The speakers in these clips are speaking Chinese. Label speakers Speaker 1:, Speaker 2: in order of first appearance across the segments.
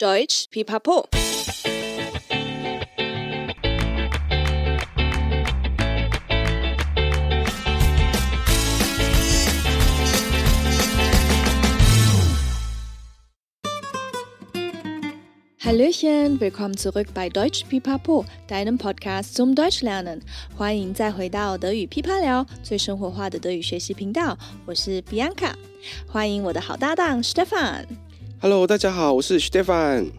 Speaker 1: Deutsch Pipapo。Hallöchen, willkommen zurück bei Deutsch Pipapo, deinem Podcast zum Deutsch lernen。欢迎再回到德语噼啪聊，最生活化的德语学习频道。我是 Bianca，欢迎我的好搭档 Stefan。
Speaker 2: Hello，大家好，我是 Stefan。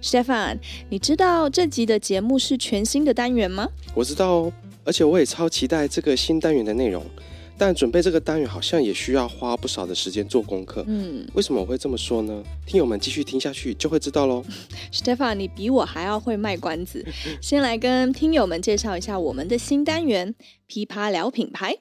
Speaker 1: Stefan，你知道这集的节目是全新的单元吗？
Speaker 2: 我知道哦，而且我也超期待这个新单元的内容。但准备这个单元好像也需要花不少的时间做功课。嗯，为什么我会这么说呢？听友们继续听下去就会知道喽。
Speaker 1: Stefan，你比我还要会卖关子。先来跟听友们介绍一下我们的新单元“噼啪聊品牌”。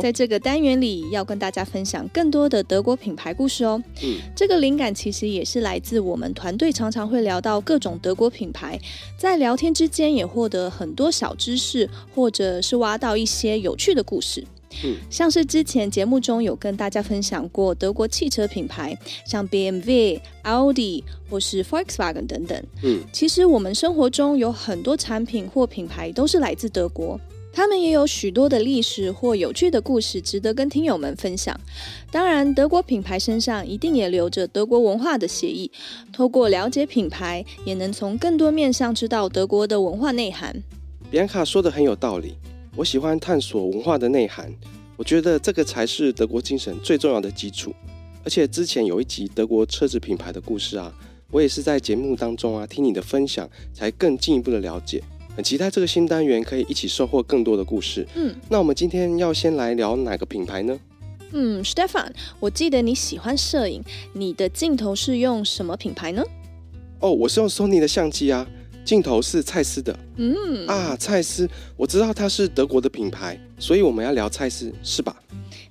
Speaker 1: 在这个单元里要跟大家分享更多的德国品牌故事哦。嗯，这个灵感其实也是来自我们团队常常会聊到各种德国品牌，在聊天之间也获得很多小知识，或者是挖到一些有趣的故事。嗯，像是之前节目中有跟大家分享过德国汽车品牌，像 BMW、Audi 或是 Volkswagen 等等。嗯，其实我们生活中有很多产品或品牌都是来自德国，他们也有许多的历史或有趣的故事值得跟听友们分享。当然，德国品牌身上一定也留着德国文化的血液，透过了解品牌，也能从更多面向知道德国的文化内涵。
Speaker 2: 比安卡说的很有道理。我喜欢探索文化的内涵，我觉得这个才是德国精神最重要的基础。而且之前有一集德国车子品牌的故事啊，我也是在节目当中啊听你的分享，才更进一步的了解。很期待这个新单元可以一起收获更多的故事。嗯，那我们今天要先来聊哪个品牌呢？
Speaker 1: 嗯，Stefan，我记得你喜欢摄影，你的镜头是用什么品牌呢？
Speaker 2: 哦，我是用 Sony 的相机啊。镜头是蔡司的，嗯啊，蔡司，我知道它是德国的品牌，所以我们要聊蔡司，是吧？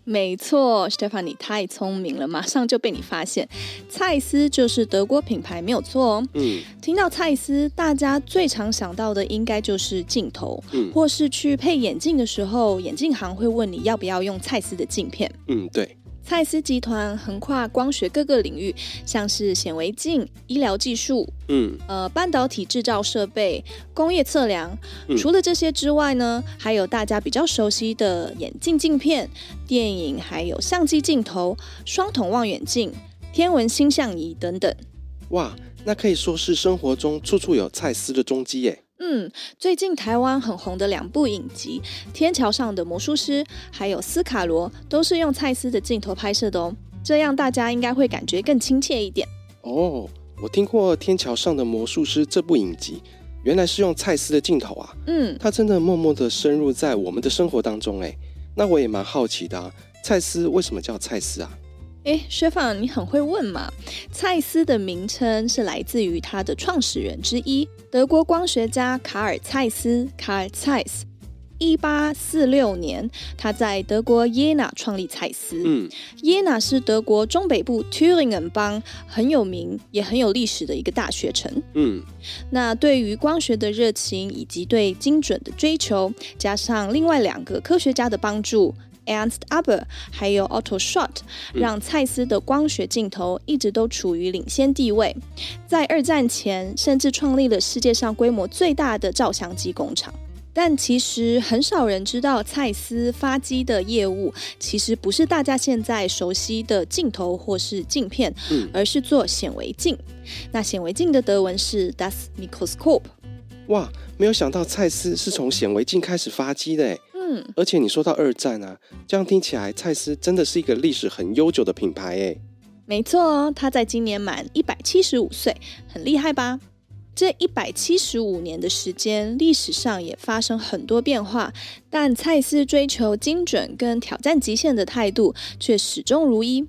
Speaker 1: 没错，Stefan，你太聪明了，马上就被你发现，蔡司就是德国品牌，没有错哦。嗯，听到蔡司，大家最常想到的应该就是镜头，嗯，或是去配眼镜的时候，眼镜行会问你要不要用蔡司的镜片。
Speaker 2: 嗯，对。
Speaker 1: 蔡司集团横跨光学各个领域，像是显微镜、医疗技术，嗯，呃，半导体制造设备、工业测量。嗯、除了这些之外呢，还有大家比较熟悉的眼镜镜片、电影，还有相机镜头、双筒望远镜、天文星象仪等等。
Speaker 2: 哇，那可以说是生活中处处有蔡司的踪迹耶。
Speaker 1: 嗯，最近台湾很红的两部影集《天桥上的魔术师》还有《斯卡罗》，都是用蔡司的镜头拍摄的哦。这样大家应该会感觉更亲切一点。
Speaker 2: 哦，我听过《天桥上的魔术师》这部影集，原来是用蔡司的镜头啊。嗯，他真的默默的深入在我们的生活当中哎。那我也蛮好奇的啊，蔡司为什么叫蔡司啊？
Speaker 1: 哎，Stefan，你很会问嘛。蔡司的名称是来自于它的创始人之一，德国光学家卡尔蔡司 （Carl Zeiss）。一八四六年，他在德国耶拿创立蔡司。嗯，耶拿是德国中北部 Thüringen 邦很有名也很有历史的一个大学城。嗯，那对于光学的热情以及对精准的追求，加上另外两个科学家的帮助。Ernst Abbe 还有 Otto Schott 让蔡司的光学镜头一直都处于领先地位。在二战前，甚至创立了世界上规模最大的照相机工厂。但其实很少人知道，蔡司发机的业务其实不是大家现在熟悉的镜头或是镜片，嗯、而是做显微镜。那显微镜的德文是 Das Mikroskop。
Speaker 2: 哇，没有想到蔡司是从显微镜开始发迹的诶。嗯，而且你说到二战啊，这样听起来，蔡司真的是一个历史很悠久的品牌诶。
Speaker 1: 没错哦，他在今年满一百七十五岁，很厉害吧？这一百七十五年的时间，历史上也发生很多变化，但蔡司追求精准跟挑战极限的态度却始终如一。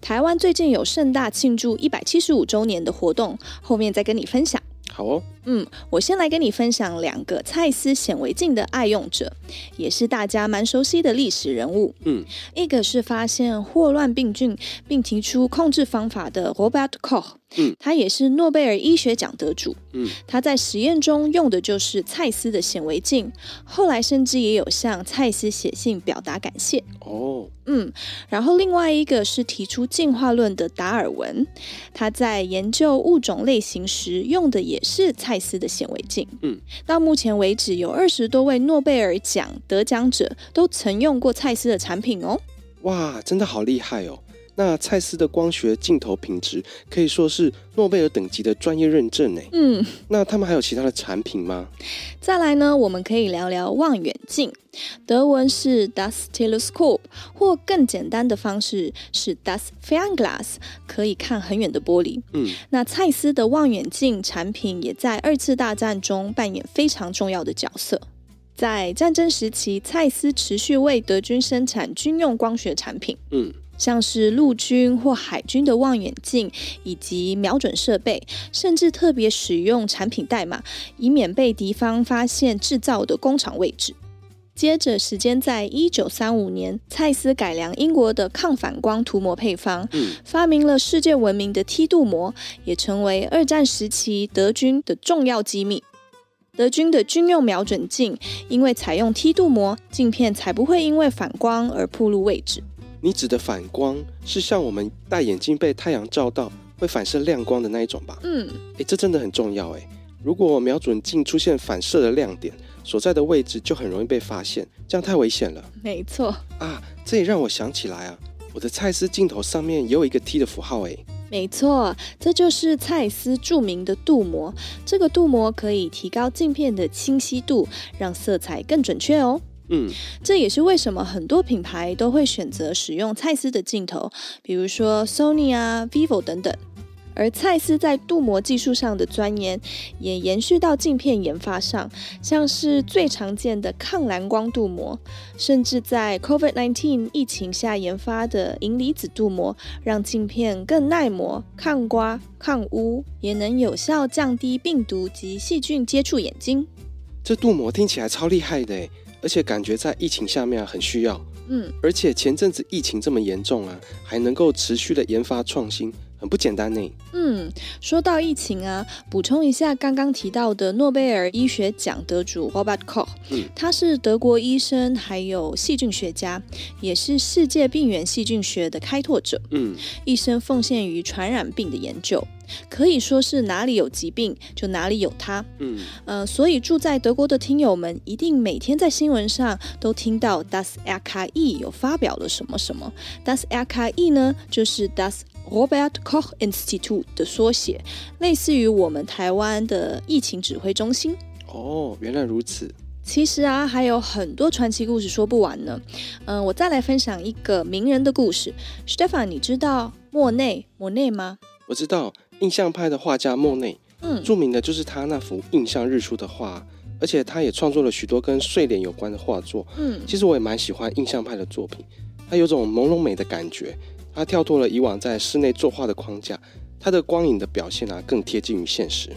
Speaker 1: 台湾最近有盛大庆祝一百七十五周年的活动，后面再跟你分享。
Speaker 2: 好哦，
Speaker 1: 嗯，我先来跟你分享两个蔡司显微镜的爱用者，也是大家蛮熟悉的历史人物。嗯，一个是发现霍乱病菌并提出控制方法的 Robert Koch，嗯，他也是诺贝尔医学奖得主。嗯，他在实验中用的就是蔡司的显微镜，后来甚至也有向蔡司写信表达感谢。
Speaker 2: 哦，
Speaker 1: 嗯，然后另外一个是提出进化论的达尔文，他在研究物种类型时用的也是蔡司的显微镜。
Speaker 2: 嗯，
Speaker 1: 到目前为止，有二十多位诺贝尔奖得奖者都曾用过蔡司的产品哦。
Speaker 2: 哇，真的好厉害哦！那蔡司的光学镜头品质可以说是诺贝尔等级的专业认证呢。
Speaker 1: 嗯，
Speaker 2: 那他们还有其他的产品吗？
Speaker 1: 再来呢，我们可以聊聊望远镜，德文是 Das Teleskop，或更简单的方式是 Das Fernglas，可以看很远的玻璃。
Speaker 2: 嗯，
Speaker 1: 那蔡司的望远镜产品也在二次大战中扮演非常重要的角色。在战争时期，蔡司持续为德军生产军用光学产品。
Speaker 2: 嗯。
Speaker 1: 像是陆军或海军的望远镜以及瞄准设备，甚至特别使用产品代码，以免被敌方发现制造的工厂位置。接着，时间在一九三五年，蔡司改良英国的抗反光涂膜配方，
Speaker 2: 嗯，
Speaker 1: 发明了世界闻名的梯度膜，也成为二战时期德军的重要机密。德军的军用瞄准镜因为采用梯度膜，镜片才不会因为反光而暴露位置。
Speaker 2: 你指的反光是像我们戴眼镜被太阳照到会反射亮光的那一种吧？
Speaker 1: 嗯，
Speaker 2: 诶，这真的很重要诶。如果瞄准镜出现反射的亮点，所在的位置就很容易被发现，这样太危险了。
Speaker 1: 没错
Speaker 2: 啊，这也让我想起来啊，我的蔡司镜头上面也有一个 T 的符号诶。
Speaker 1: 没错，这就是蔡司著名的镀膜。这个镀膜可以提高镜片的清晰度，让色彩更准确哦。
Speaker 2: 嗯，
Speaker 1: 这也是为什么很多品牌都会选择使用蔡司的镜头，比如说 Sony 啊、Vivo 等等。而蔡司在镀膜技术上的钻研，也延续到镜片研发上，像是最常见的抗蓝光镀膜，甚至在 COVID-19 疫情下研发的银离子镀膜，让镜片更耐磨、抗刮、抗污，也能有效降低病毒及细菌接触眼睛。
Speaker 2: 这镀膜听起来超厉害的诶。而且感觉在疫情下面很需要，
Speaker 1: 嗯，
Speaker 2: 而且前阵子疫情这么严重啊，还能够持续的研发创新，很不简单呢。
Speaker 1: 嗯，说到疫情啊，补充一下刚刚提到的诺贝尔医学奖得主 Robert Koch，
Speaker 2: 嗯，
Speaker 1: 他是德国医生，还有细菌学家，也是世界病原细菌学的开拓者，
Speaker 2: 嗯，
Speaker 1: 一生奉献于传染病的研究。可以说是哪里有疾病就哪里有他，
Speaker 2: 嗯，
Speaker 1: 呃，所以住在德国的听友们一定每天在新闻上都听到 Das RKI 有发表了什么什么。Das RKI 呢，就是 Das Robert Koch Institute 的缩写，类似于我们台湾的疫情指挥中心。
Speaker 2: 哦，原来如此。
Speaker 1: 其实啊，还有很多传奇故事说不完呢。嗯、呃，我再来分享一个名人的故事。Stefan，你知道莫内莫内吗？
Speaker 2: 我知道。印象派的画家莫内，
Speaker 1: 嗯，
Speaker 2: 著名的就是他那幅《印象日出》的画，而且他也创作了许多跟睡莲有关的画作。
Speaker 1: 嗯，
Speaker 2: 其实我也蛮喜欢印象派的作品，它有种朦胧美的感觉，它跳脱了以往在室内作画的框架，它的光影的表现啊更贴近于现实。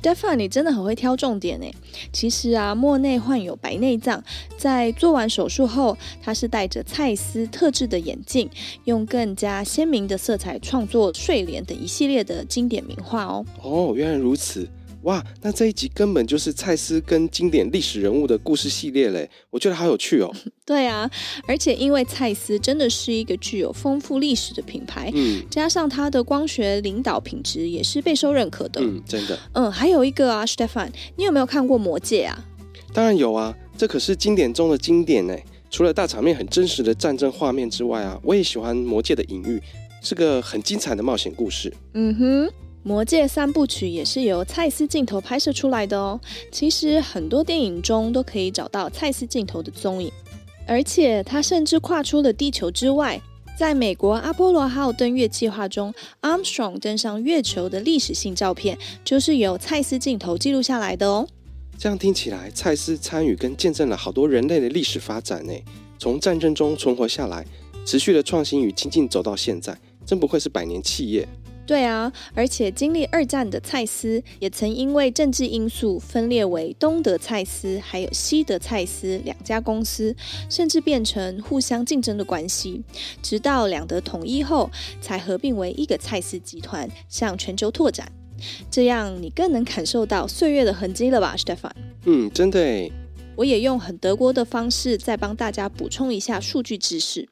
Speaker 1: Stefan，你真的很会挑重点呢。其实啊，莫内患有白内障，在做完手术后，他是戴着蔡司特制的眼镜，用更加鲜明的色彩创作睡莲等一系列的经典名画哦。
Speaker 2: 哦，原来如此。哇，那这一集根本就是蔡司跟经典历史人物的故事系列嘞，我觉得好有趣哦。
Speaker 1: 对啊，而且因为蔡司真的是一个具有丰富历史的品牌，
Speaker 2: 嗯，
Speaker 1: 加上它的光学领导品质也是备受认可的。
Speaker 2: 嗯，真的。
Speaker 1: 嗯，还有一个啊，Stefan，你有没有看过《魔戒》啊？
Speaker 2: 当然有啊，这可是经典中的经典呢。除了大场面很真实的战争画面之外啊，我也喜欢《魔戒》的隐喻，是个很精彩的冒险故事。
Speaker 1: 嗯哼。《魔戒》三部曲也是由蔡司镜头拍摄出来的哦。其实很多电影中都可以找到蔡司镜头的踪影，而且他甚至跨出了地球之外，在美国阿波罗号登月计划中，Armstrong 登上月球的历史性照片，就是由蔡司镜头记录下来的哦。
Speaker 2: 这样听起来，蔡司参与跟见证了好多人类的历史发展呢。从战争中存活下来，持续的创新与精进走到现在，真不愧是百年企业。
Speaker 1: 对啊，而且经历二战的蔡司也曾因为政治因素分裂为东德蔡司还有西德蔡司两家公司，甚至变成互相竞争的关系。直到两德统一后，才合并为一个蔡司集团，向全球拓展。这样你更能感受到岁月的痕迹了吧，Stefan？
Speaker 2: 嗯，真的。
Speaker 1: 我也用很德国的方式再帮大家补充一下数据知识。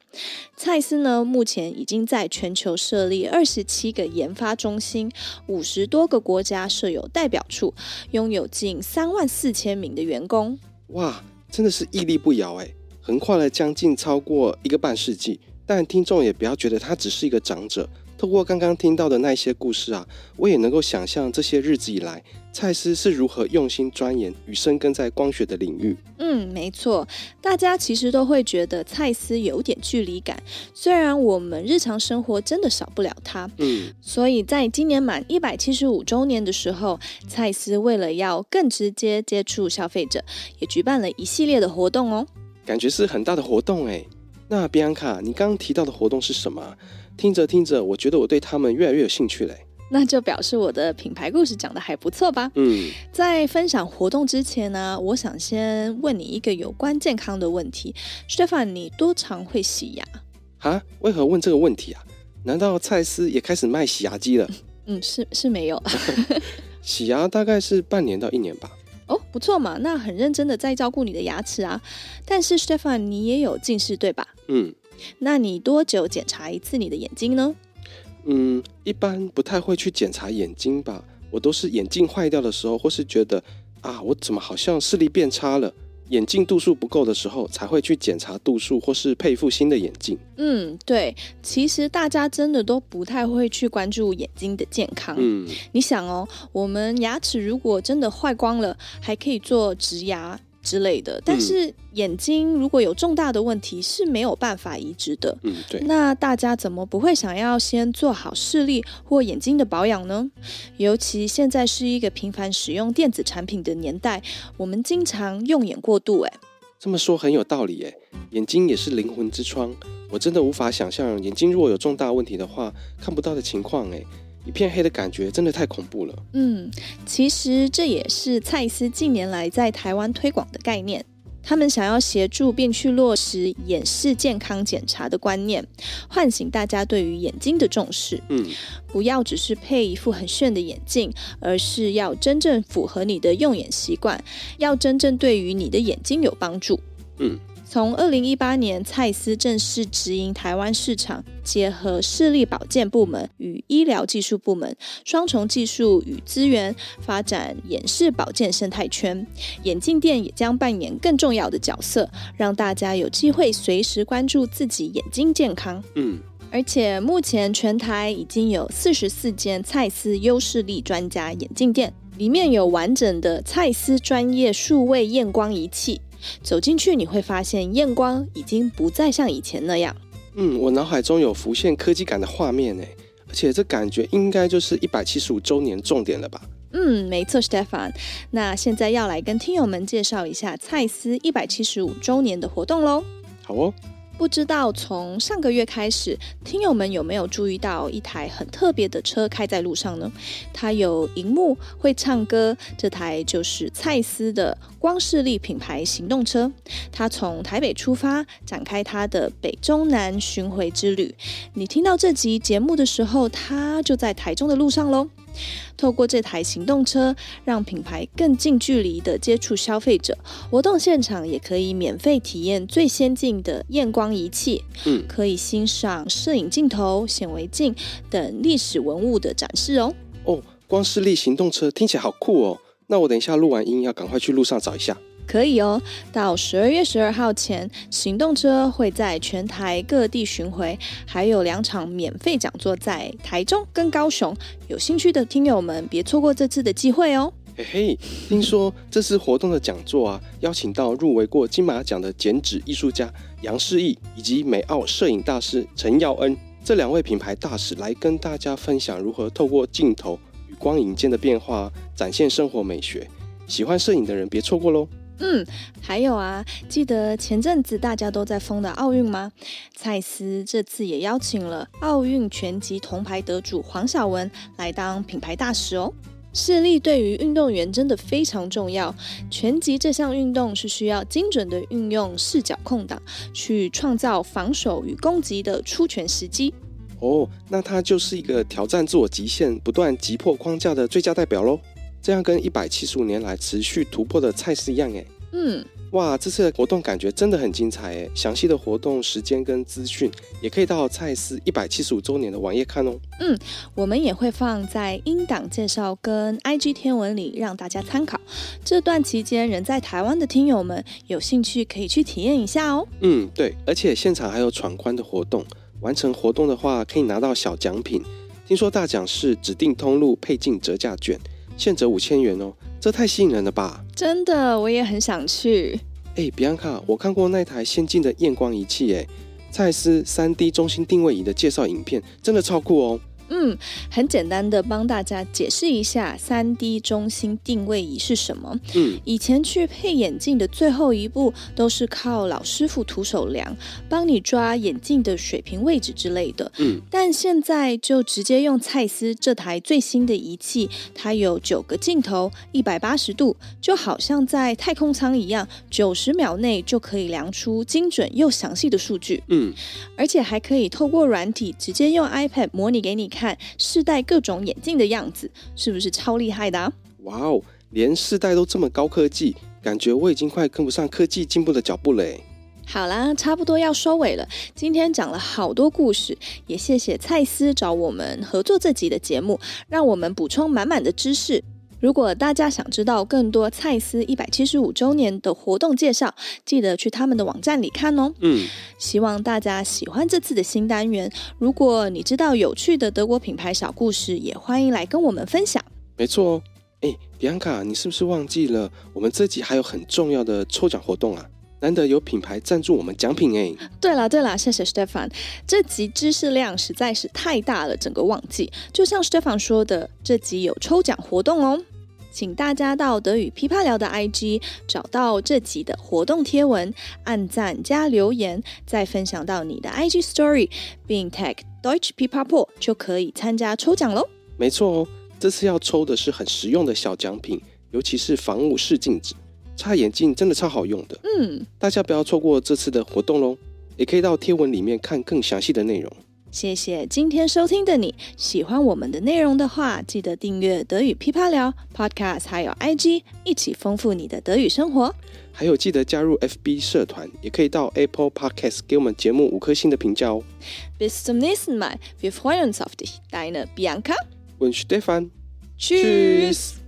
Speaker 1: 蔡司呢，目前已经在全球设立二十七个研发中心，五十多个国家设有代表处，拥有近三万四千名的员工。
Speaker 2: 哇，真的是屹立不摇哎！横跨了将近超过一个半世纪，但听众也不要觉得他只是一个长者。透过刚刚听到的那些故事啊，我也能够想象这些日子以来，蔡司是如何用心钻研与深耕在光学的领域。
Speaker 1: 嗯，没错，大家其实都会觉得蔡司有点距离感，虽然我们日常生活真的少不了它。
Speaker 2: 嗯，
Speaker 1: 所以在今年满一百七十五周年的时候，蔡司为了要更直接接触消费者，也举办了一系列的活动哦。
Speaker 2: 感觉是很大的活动哎。那比安卡，你刚刚提到的活动是什么？听着听着，我觉得我对他们越来越有兴趣嘞。
Speaker 1: 那就表示我的品牌故事讲的还不错吧？
Speaker 2: 嗯，
Speaker 1: 在分享活动之前呢，我想先问你一个有关健康的问题，Stefan，你多常会洗牙？
Speaker 2: 啊？为何问这个问题啊？难道蔡司也开始卖洗牙机了？
Speaker 1: 嗯，是是没有。
Speaker 2: 洗牙大概是半年到一年吧。
Speaker 1: 哦，不错嘛，那很认真的在照顾你的牙齿啊。但是 Stefan，你也有近视对吧？
Speaker 2: 嗯。
Speaker 1: 那你多久检查一次你的眼睛呢？
Speaker 2: 嗯，一般不太会去检查眼睛吧。我都是眼镜坏掉的时候，或是觉得啊，我怎么好像视力变差了，眼镜度数不够的时候，才会去检查度数或是配副新的眼镜。
Speaker 1: 嗯，对，其实大家真的都不太会去关注眼睛的健康。
Speaker 2: 嗯，
Speaker 1: 你想哦，我们牙齿如果真的坏光了，还可以做植牙。之类的，但是眼睛如果有重大的问题是没有办法移植的。
Speaker 2: 嗯，对。
Speaker 1: 那大家怎么不会想要先做好视力或眼睛的保养呢？尤其现在是一个频繁使用电子产品的年代，我们经常用眼过度。哎，
Speaker 2: 这么说很有道理。哎，眼睛也是灵魂之窗，我真的无法想象眼睛如果有重大问题的话，看不到的情况。哎。一片黑的感觉真的太恐怖了。
Speaker 1: 嗯，其实这也是蔡司近年来在台湾推广的概念。他们想要协助并去落实眼视健康检查的观念，唤醒大家对于眼睛的重视。
Speaker 2: 嗯，
Speaker 1: 不要只是配一副很炫的眼镜，而是要真正符合你的用眼习惯，要真正对于你的眼睛有帮助。
Speaker 2: 嗯。
Speaker 1: 从二零一八年，蔡司正式直营台湾市场，结合视力保健部门与医疗技术部门双重技术与资源，发展眼视保健生态圈。眼镜店也将扮演更重要的角色，让大家有机会随时关注自己眼睛健康。
Speaker 2: 嗯，
Speaker 1: 而且目前全台已经有四十四间蔡司优视力专家眼镜店，里面有完整的蔡司专业数位验光仪器。走进去，你会发现验光已经不再像以前那样。
Speaker 2: 嗯，我脑海中有浮现科技感的画面呢，而且这感觉应该就是一百七十五周年重点了吧？
Speaker 1: 嗯，没错，Stefan。那现在要来跟听友们介绍一下蔡司一百七十五周年的活动喽。
Speaker 2: 好哦。
Speaker 1: 不知道从上个月开始，听友们有没有注意到一台很特别的车开在路上呢？它有荧幕，会唱歌，这台就是蔡司的光视力品牌行动车。它从台北出发，展开它的北中南巡回之旅。你听到这集节目的时候，它就在台中的路上喽。透过这台行动车，让品牌更近距离的接触消费者。活动现场也可以免费体验最先进的验光仪器，
Speaker 2: 嗯，
Speaker 1: 可以欣赏摄影镜头、显微镜等历史文物的展示哦。
Speaker 2: 哦，光视力行动车听起来好酷哦！那我等一下录完音要赶快去路上找一下。
Speaker 1: 可以哦，到十二月十二号前，行动车会在全台各地巡回，还有两场免费讲座在台中跟高雄。有兴趣的听友们，别错过这次的机会哦。
Speaker 2: 嘿嘿，听说这次活动的讲座啊，邀请到入围过金马奖的剪纸艺术家杨世义，以及美奥摄影大师陈耀恩这两位品牌大使来跟大家分享如何透过镜头与光影间的变化，展现生活美学。喜欢摄影的人别错过喽。
Speaker 1: 嗯，还有啊，记得前阵子大家都在疯的奥运吗？蔡司这次也邀请了奥运拳击铜牌得主黄晓雯来当品牌大使哦。视力对于运动员真的非常重要，拳击这项运动是需要精准的运用视角空档，去创造防守与攻击的出拳时机。
Speaker 2: 哦，那它就是一个挑战自我极限、不断击破框架的最佳代表喽。这样跟一百七十五年来持续突破的蔡司一样，哎，
Speaker 1: 嗯。
Speaker 2: 哇，这次的活动感觉真的很精彩诶！详细的活动时间跟资讯也可以到蔡司一百七十五周年的网页看哦。
Speaker 1: 嗯，我们也会放在英档介绍跟 IG 天文里让大家参考。这段期间人在台湾的听友们有兴趣可以去体验一下哦。
Speaker 2: 嗯，对，而且现场还有闯关的活动，完成活动的话可以拿到小奖品。听说大奖是指定通路配镜折价券，现折五千元哦。这太吸引人了吧！
Speaker 1: 真的，我也很想去。
Speaker 2: 哎，比安卡，我看过那台先进的验光仪器，哎，蔡司 3D 中心定位仪的介绍影片，真的超酷哦。
Speaker 1: 嗯，很简单的帮大家解释一下三 D 中心定位仪是什么？
Speaker 2: 嗯，
Speaker 1: 以前去配眼镜的最后一步都是靠老师傅徒手量，帮你抓眼镜的水平位置之类的。
Speaker 2: 嗯，
Speaker 1: 但现在就直接用蔡司这台最新的仪器，它有九个镜头，一百八十度，就好像在太空舱一样，九十秒内就可以量出精准又详细的数据。
Speaker 2: 嗯，
Speaker 1: 而且还可以透过软体直接用 iPad 模拟给你看。看试戴各种眼镜的样子，是不是超厉害的啊？
Speaker 2: 哇哦，连试戴都这么高科技，感觉我已经快跟不上科技进步的脚步嘞。
Speaker 1: 好啦，差不多要收尾了。今天讲了好多故事，也谢谢蔡司找我们合作这集的节目，让我们补充满满的知识。如果大家想知道更多蔡司一百七十五周年的活动介绍，记得去他们的网站里看哦。
Speaker 2: 嗯，
Speaker 1: 希望大家喜欢这次的新单元。如果你知道有趣的德国品牌小故事，也欢迎来跟我们分享。
Speaker 2: 没错哦，哎，比安卡，你是不是忘记了我们这集还有很重要的抽奖活动啊？难得有品牌赞助我们奖品哎。
Speaker 1: 对了对了，谢谢 Stefan，这集知识量实在是太大了，整个忘记。就像 Stefan 说的，这集有抽奖活动哦。请大家到德语噼啪聊的 IG 找到这集的活动贴文，按赞加留言，再分享到你的 IG Story，并 tag Deutsch Pipapo 就可以参加抽奖喽。
Speaker 2: 没错哦，这次要抽的是很实用的小奖品，尤其是防雾视镜纸，擦眼镜真的超好用的。
Speaker 1: 嗯，
Speaker 2: 大家不要错过这次的活动喽，也可以到贴文里面看更详细的内容。
Speaker 1: 谢谢今天收听的你，喜欢我们的内容的话，记得订阅德语噼啪聊 Podcast，还有 IG，一起丰富你的德语生活。
Speaker 2: 还有记得加入 FB 社团，也可以到 Apple Podcast 给我们节目五颗星的评价哦。
Speaker 1: Bis zum nächsten Mal, wir freuen uns auf dich, deine Bianca
Speaker 2: und Stefan.
Speaker 1: Tschüss.